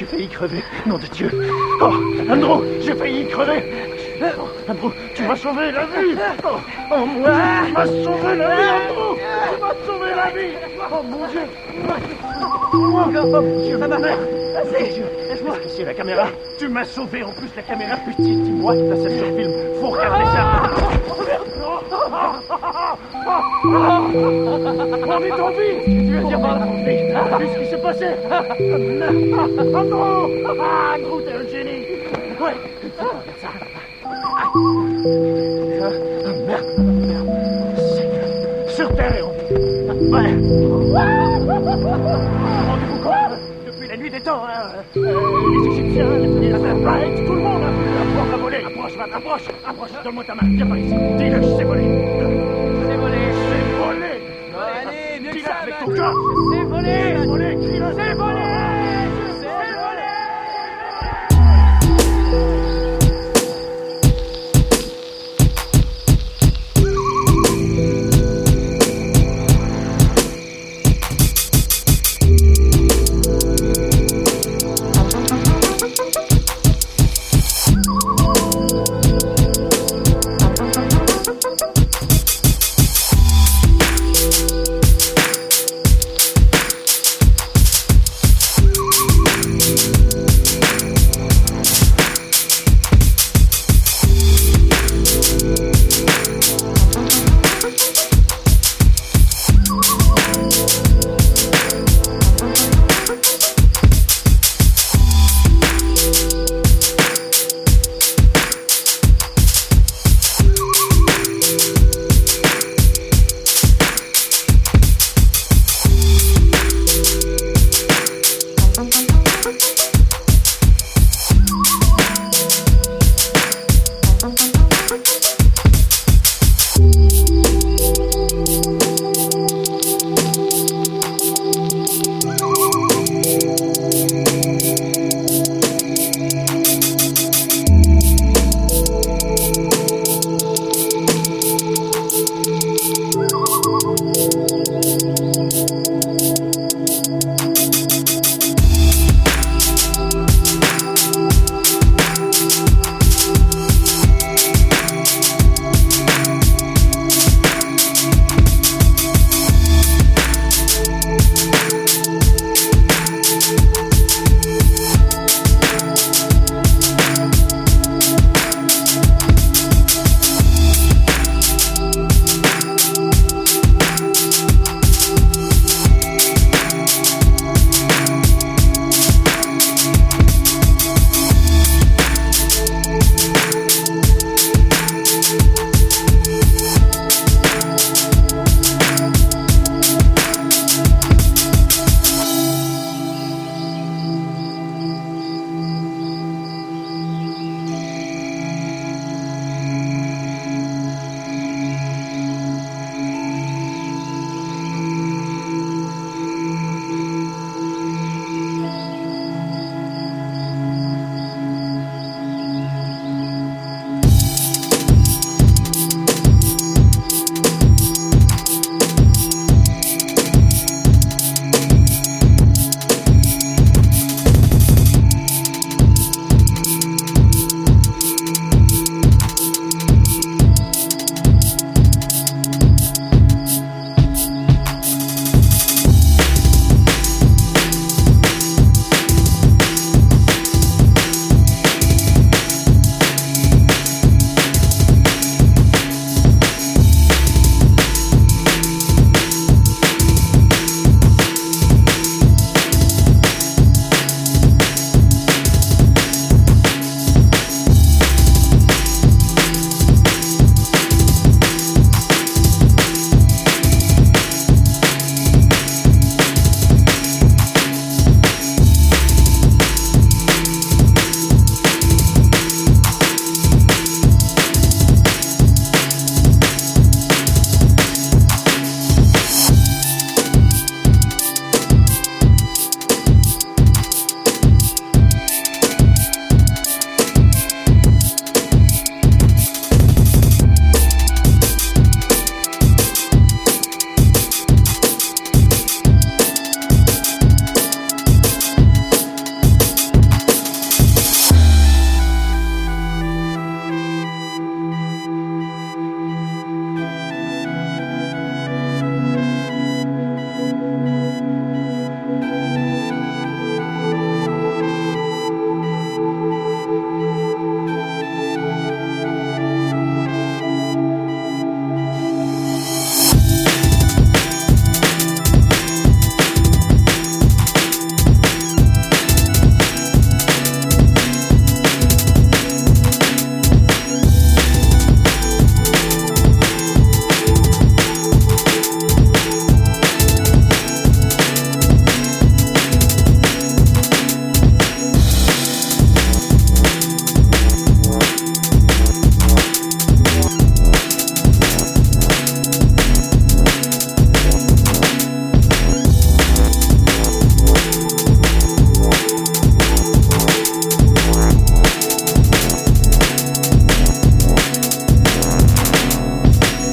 j'ai failli crever. Nom de Dieu. Oh, Andrew, j'ai failli crever. Oh, Andrew, tu m'as sauvé la vie. Oh, oh mon Dieu, tu m'as sauvé la vie, Andrew. Tu m'as sauvé la vie. Oh mon Dieu. Oh, Dieu, ma mère. Laisse-moi. C'est la caméra. Tu m'as sauvé en plus la caméra petite. Dis-moi, là c'est sur film. Faut regarder ça. Oh, merde. On est en vie Tu veux dire on est en vie T'as vu ce qui s'est passé? Andrew Ah, Andrew, t'es un génie Ouais, ça. Ah, merde, merde. Sur Terre vie. Ouais. Rendez-vous compte Depuis la nuit des temps, hein, euh, les Égyptiens, les premiers Right, tout le monde a vu la porte à voler. Approche, va, approche, approche, donne-moi ta main, viens par ici. Dis-le, c'est volé. C'est ça